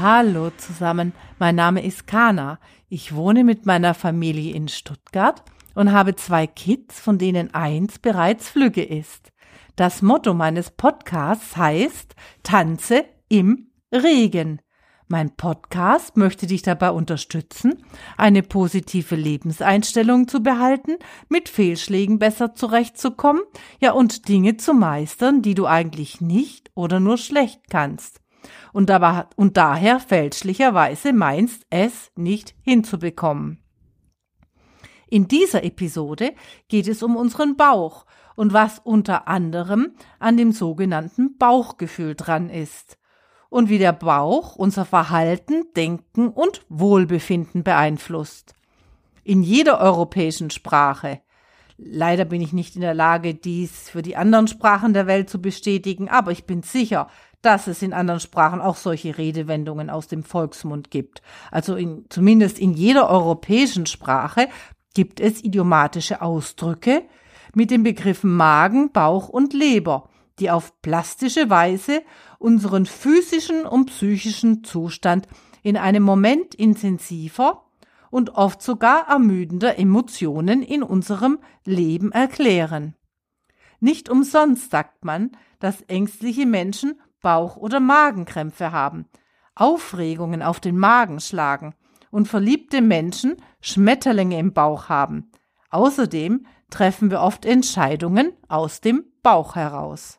Hallo zusammen, mein Name ist Kana. Ich wohne mit meiner Familie in Stuttgart und habe zwei Kids, von denen eins bereits flügge ist. Das Motto meines Podcasts heißt Tanze im Regen. Mein Podcast möchte dich dabei unterstützen, eine positive Lebenseinstellung zu behalten, mit Fehlschlägen besser zurechtzukommen, ja und Dinge zu meistern, die du eigentlich nicht oder nur schlecht kannst und, aber, und daher fälschlicherweise meinst, es nicht hinzubekommen. In dieser Episode geht es um unseren Bauch und was unter anderem an dem sogenannten Bauchgefühl dran ist und wie der Bauch unser Verhalten, Denken und Wohlbefinden beeinflusst. In jeder europäischen Sprache. Leider bin ich nicht in der Lage, dies für die anderen Sprachen der Welt zu bestätigen, aber ich bin sicher, dass es in anderen Sprachen auch solche Redewendungen aus dem Volksmund gibt. Also in, zumindest in jeder europäischen Sprache gibt es idiomatische Ausdrücke mit den Begriffen Magen, Bauch und Leber, die auf plastische Weise unseren physischen und psychischen Zustand in einem Moment intensiver und oft sogar ermüdender Emotionen in unserem Leben erklären. Nicht umsonst sagt man, dass ängstliche Menschen Bauch- oder Magenkrämpfe haben, Aufregungen auf den Magen schlagen und verliebte Menschen Schmetterlinge im Bauch haben. Außerdem treffen wir oft Entscheidungen aus dem Bauch heraus.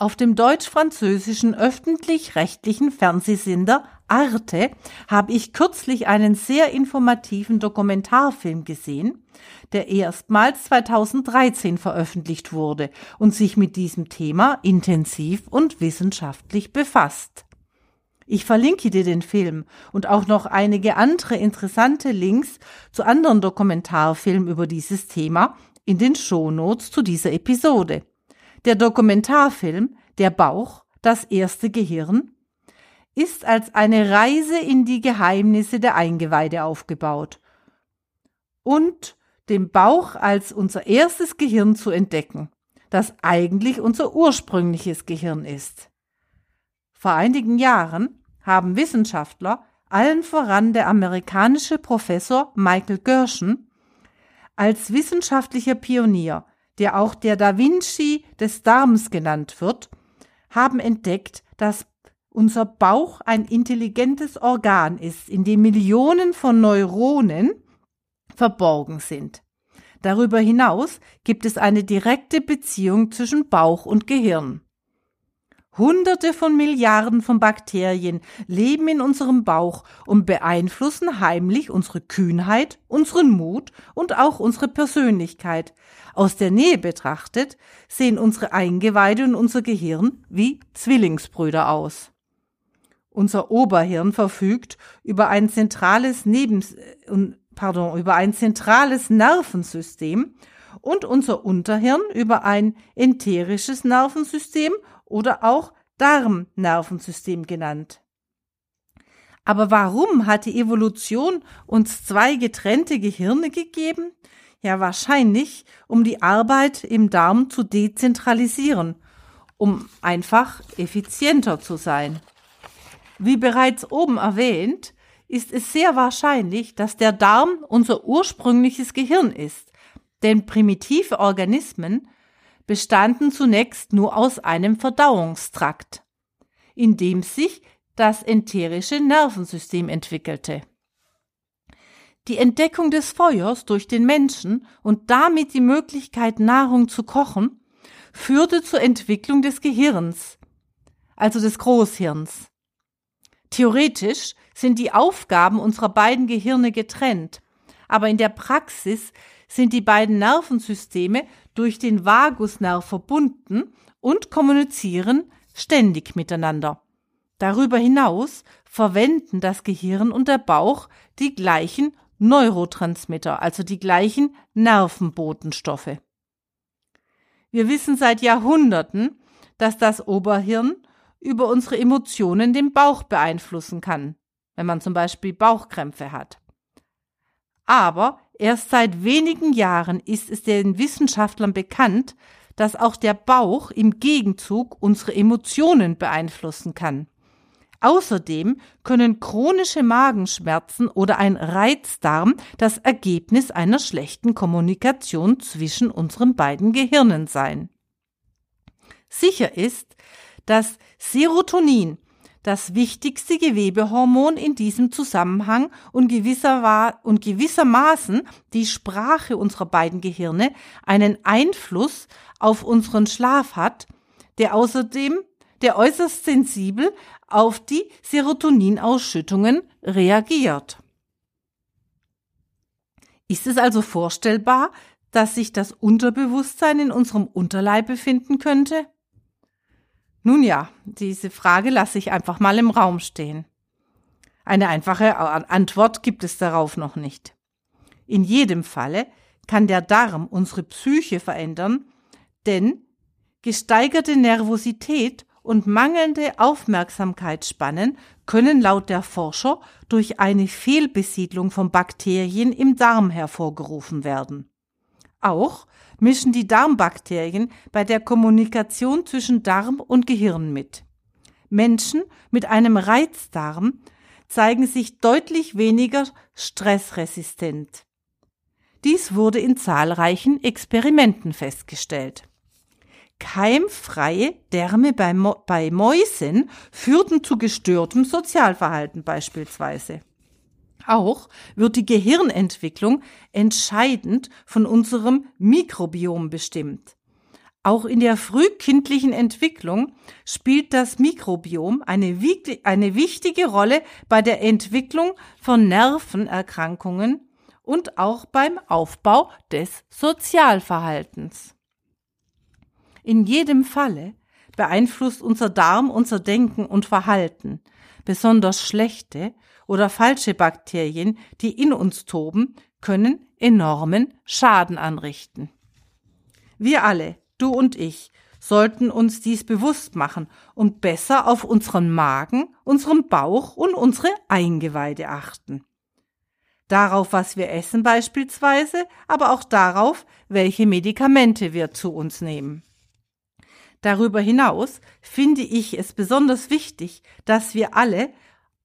Auf dem deutsch-französischen öffentlich-rechtlichen Fernsehsender Arte habe ich kürzlich einen sehr informativen Dokumentarfilm gesehen, der erstmals 2013 veröffentlicht wurde und sich mit diesem Thema intensiv und wissenschaftlich befasst. Ich verlinke dir den Film und auch noch einige andere interessante Links zu anderen Dokumentarfilmen über dieses Thema in den Shownotes zu dieser Episode. Der Dokumentarfilm Der Bauch, das erste Gehirn ist als eine Reise in die Geheimnisse der Eingeweide aufgebaut und den Bauch als unser erstes Gehirn zu entdecken, das eigentlich unser ursprüngliches Gehirn ist. Vor einigen Jahren haben Wissenschaftler, allen voran der amerikanische Professor Michael Gershon, als wissenschaftlicher Pionier der auch der Da Vinci des Darms genannt wird, haben entdeckt, dass unser Bauch ein intelligentes Organ ist, in dem Millionen von Neuronen verborgen sind. Darüber hinaus gibt es eine direkte Beziehung zwischen Bauch und Gehirn. Hunderte von Milliarden von Bakterien leben in unserem Bauch und beeinflussen heimlich unsere Kühnheit, unseren Mut und auch unsere Persönlichkeit. Aus der Nähe betrachtet sehen unsere Eingeweide und unser Gehirn wie Zwillingsbrüder aus. Unser Oberhirn verfügt über ein zentrales Nebens pardon, über ein zentrales Nervensystem und unser Unterhirn über ein enterisches Nervensystem oder auch Darmnervensystem genannt. Aber warum hat die Evolution uns zwei getrennte Gehirne gegeben? Ja, wahrscheinlich, um die Arbeit im Darm zu dezentralisieren, um einfach effizienter zu sein. Wie bereits oben erwähnt, ist es sehr wahrscheinlich, dass der Darm unser ursprüngliches Gehirn ist, denn primitive Organismen bestanden zunächst nur aus einem Verdauungstrakt, in dem sich das enterische Nervensystem entwickelte. Die Entdeckung des Feuers durch den Menschen und damit die Möglichkeit, Nahrung zu kochen, führte zur Entwicklung des Gehirns, also des Großhirns. Theoretisch sind die Aufgaben unserer beiden Gehirne getrennt, aber in der Praxis sind die beiden Nervensysteme durch den Vagusnerv verbunden und kommunizieren ständig miteinander. Darüber hinaus verwenden das Gehirn und der Bauch die gleichen Neurotransmitter, also die gleichen Nervenbotenstoffe. Wir wissen seit Jahrhunderten, dass das Oberhirn über unsere Emotionen den Bauch beeinflussen kann, wenn man zum Beispiel Bauchkrämpfe hat. Aber erst seit wenigen Jahren ist es den Wissenschaftlern bekannt, dass auch der Bauch im Gegenzug unsere Emotionen beeinflussen kann. Außerdem können chronische Magenschmerzen oder ein Reizdarm das Ergebnis einer schlechten Kommunikation zwischen unseren beiden Gehirnen sein. Sicher ist, dass Serotonin das wichtigste Gewebehormon in diesem Zusammenhang und, gewisser, und gewissermaßen die Sprache unserer beiden Gehirne einen Einfluss auf unseren Schlaf hat, der außerdem, der äußerst sensibel auf die Serotoninausschüttungen reagiert. Ist es also vorstellbar, dass sich das Unterbewusstsein in unserem Unterleib befinden könnte? Nun ja, diese Frage lasse ich einfach mal im Raum stehen. Eine einfache Antwort gibt es darauf noch nicht. In jedem Falle kann der Darm unsere Psyche verändern, denn gesteigerte Nervosität und mangelnde Aufmerksamkeitsspannen können laut der Forscher durch eine Fehlbesiedlung von Bakterien im Darm hervorgerufen werden. Auch mischen die Darmbakterien bei der Kommunikation zwischen Darm und Gehirn mit. Menschen mit einem Reizdarm zeigen sich deutlich weniger stressresistent. Dies wurde in zahlreichen Experimenten festgestellt. Keimfreie Därme bei, Mäusen führten zu gestörtem Sozialverhalten beispielsweise. Auch wird die Gehirnentwicklung entscheidend von unserem Mikrobiom bestimmt. Auch in der frühkindlichen Entwicklung spielt das Mikrobiom eine, eine, wichtige Rolle bei der Entwicklung von Nervenerkrankungen und auch beim Aufbau des Sozialverhaltens. In jedem Falle beeinflusst unser Darm unser Denken und Verhalten. Besonders schlechte oder falsche Bakterien, die in uns toben, können enormen Schaden anrichten. Wir alle, du und ich, sollten uns dies bewusst machen und besser auf unseren Magen, unseren Bauch und unsere Eingeweide achten. Darauf, was wir essen beispielsweise, aber auch darauf, welche Medikamente wir zu uns nehmen. Darüber hinaus finde ich es besonders wichtig, dass wir alle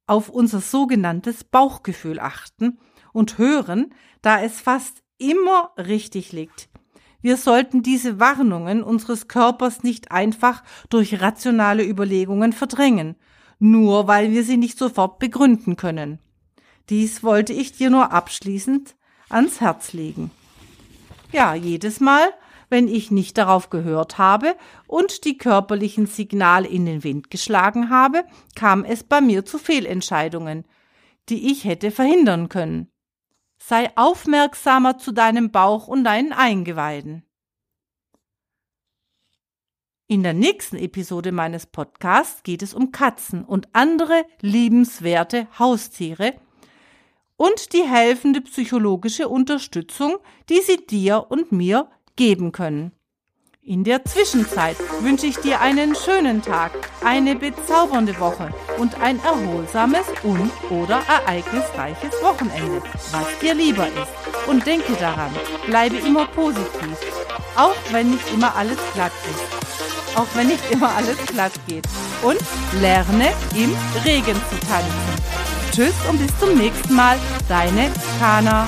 auf unser sogenanntes Bauchgefühl achten und hören, da es fast immer richtig liegt. Wir sollten diese Warnungen unseres Körpers nicht einfach durch rationale Überlegungen verdrängen, nur weil wir sie nicht sofort begründen können. Dies wollte ich dir nur abschließend ans Herz legen. Ja, jedes Mal, wenn ich nicht darauf gehört habe und die körperlichen Signale in den Wind geschlagen habe, kam es bei mir zu Fehlentscheidungen, die ich hätte verhindern können. Sei aufmerksamer zu deinem Bauch und deinen Eingeweiden. In der nächsten Episode meines Podcasts geht es um Katzen und andere liebenswerte Haustiere und die helfende psychologische Unterstützung, die sie dir und mir geben können. In der Zwischenzeit wünsche ich dir einen schönen Tag, eine bezaubernde Woche und ein erholsames und oder ereignisreiches Wochenende, was dir lieber ist. Und denke daran, bleibe immer positiv, auch wenn nicht immer alles glatt ist. Auch wenn nicht immer alles glatt geht. Und lerne im Regen zu tanzen. Tschüss und bis zum nächsten Mal, deine Kana.